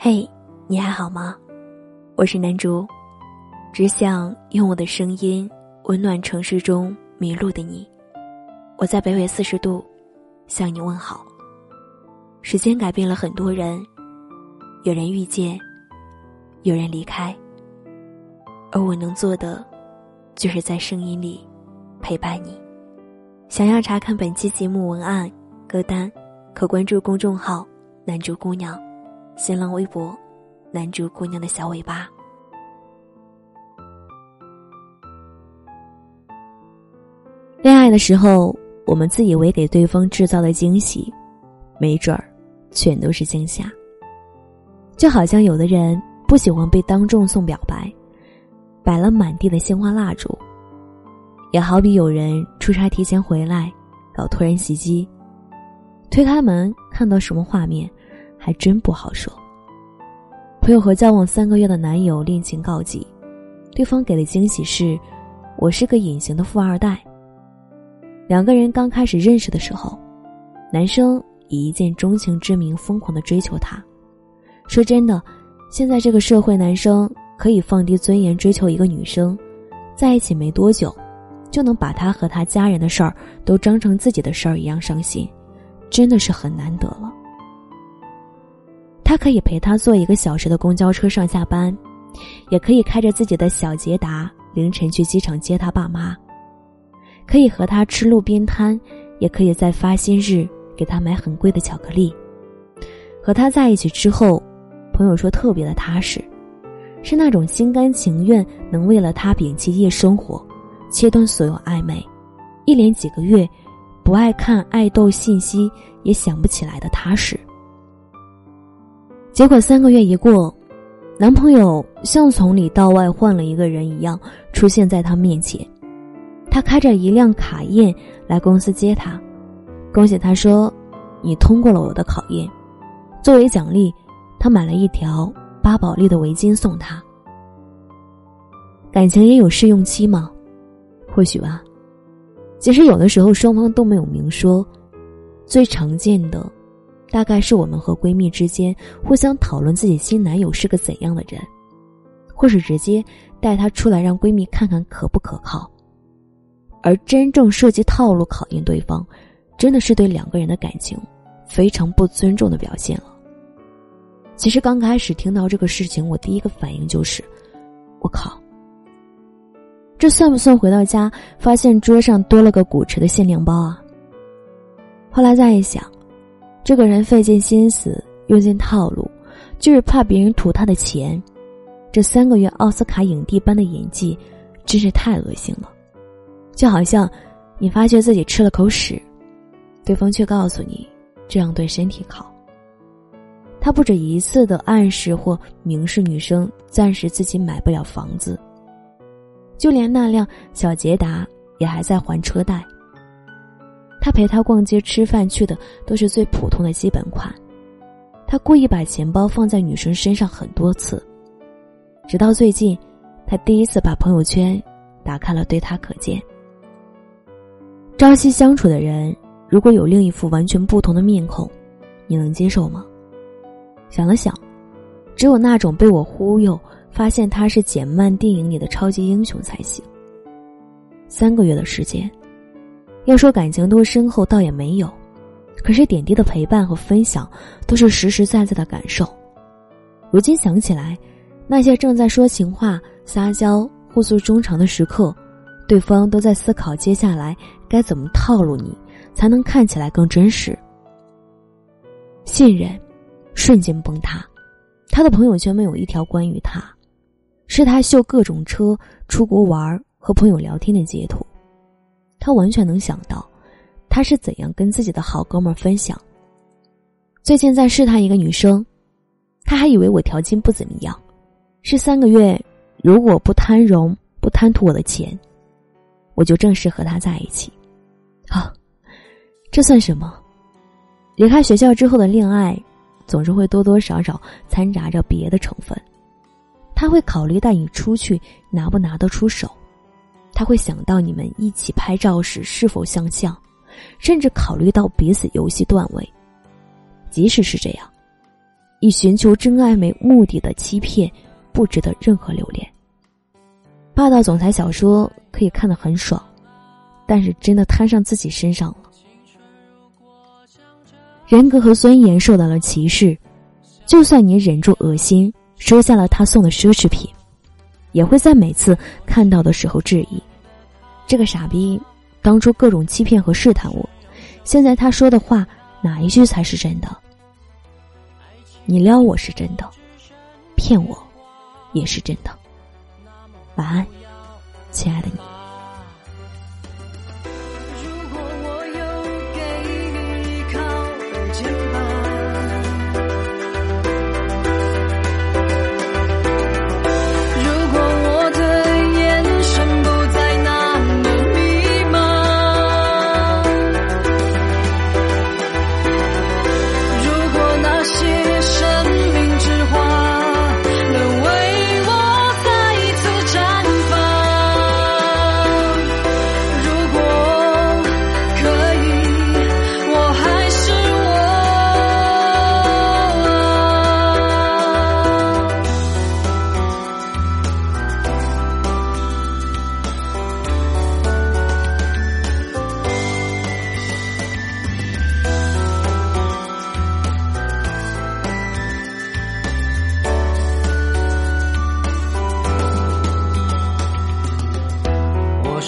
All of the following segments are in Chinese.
嘿，你还好吗？我是南竹，只想用我的声音温暖城市中迷路的你。我在北纬四十度向你问好。时间改变了很多人，有人遇见，有人离开，而我能做的，就是在声音里陪伴你。想要查看本期节目文案、歌单，可关注公众号“南竹姑娘”。新浪微博，男主姑娘的小尾巴。恋爱的时候，我们自以为给对方制造的惊喜，没准儿全都是惊吓。就好像有的人不喜欢被当众送表白，摆了满地的鲜花蜡烛；也好比有人出差提前回来，搞突然袭击，推开门看到什么画面。还真不好说。朋友和交往三个月的男友恋情告急，对方给的惊喜是：“我是个隐形的富二代。”两个人刚开始认识的时候，男生以一见钟情之名疯狂的追求她。说真的，现在这个社会，男生可以放低尊严追求一个女生，在一起没多久，就能把她和他家人的事儿都当成自己的事儿一样上心，真的是很难得了。他可以陪她坐一个小时的公交车上下班，也可以开着自己的小捷达凌晨去机场接他爸妈，可以和他吃路边摊，也可以在发薪日给他买很贵的巧克力。和他在一起之后，朋友说特别的踏实，是那种心甘情愿能为了他摒弃夜生活，切断所有暧昧，一连几个月不爱看爱豆信息也想不起来的踏实。结果三个月一过，男朋友像从里到外换了一个人一样出现在她面前。他开着一辆卡宴来公司接她，恭喜她说：“你通过了我的考验。”作为奖励，他买了一条巴宝莉的围巾送她。感情也有试用期吗？或许吧。其实有的时候双方都没有明说，最常见的。大概是我们和闺蜜之间互相讨论自己新男友是个怎样的人，或是直接带他出来让闺蜜看看可不可靠。而真正设计套路考验对方，真的是对两个人的感情非常不尊重的表现了。其实刚开始听到这个事情，我第一个反应就是：我靠，这算不算回到家发现桌上多了个古驰的限量包啊？后来再一想。这个人费尽心思，用尽套路，就是怕别人图他的钱。这三个月奥斯卡影帝般的演技，真是太恶心了。就好像你发觉自己吃了口屎，对方却告诉你这样对身体好。他不止一次的暗示或明示女生暂时自己买不了房子，就连那辆小捷达也还在还车贷。他陪她逛街、吃饭去的都是最普通的基本款，他故意把钱包放在女生身上很多次，直到最近，他第一次把朋友圈打开了，对她可见。朝夕相处的人，如果有另一副完全不同的面孔，你能接受吗？想了想，只有那种被我忽悠，发现他是简漫电影里的超级英雄才行。三个月的时间。要说感情多深厚，倒也没有，可是点滴的陪伴和分享，都是实实在在的感受。如今想起来，那些正在说情话、撒娇、互诉衷肠的时刻，对方都在思考接下来该怎么套路你，才能看起来更真实。信任瞬间崩塌，他的朋友圈没有一条关于他，是他秀各种车、出国玩和朋友聊天的截图。他完全能想到，他是怎样跟自己的好哥们分享。最近在试探一个女生，他还以为我条件不怎么样，是三个月，如果不贪荣不贪图我的钱，我就正式和他在一起。啊，这算什么？离开学校之后的恋爱，总是会多多少少掺杂着别的成分。他会考虑带你出去拿不拿得出手。他会想到你们一起拍照时是否相像，甚至考虑到彼此游戏段位。即使是这样，以寻求真爱为目的的欺骗，不值得任何留恋。霸道总裁小说可以看得很爽，但是真的摊上自己身上了，人格和尊严受到了歧视。就算你忍住恶心，收下了他送的奢侈品，也会在每次看到的时候质疑：这个傻逼当初各种欺骗和试探我，现在他说的话哪一句才是真的？你撩我是真的，骗我也是真的。晚安，亲爱的你。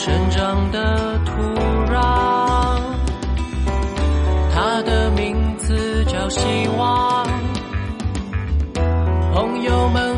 生长的土壤，它的名字叫希望。朋友们。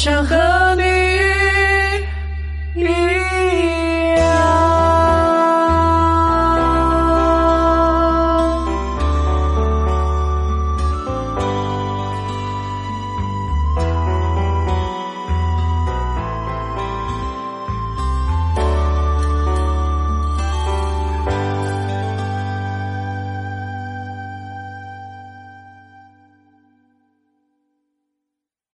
show.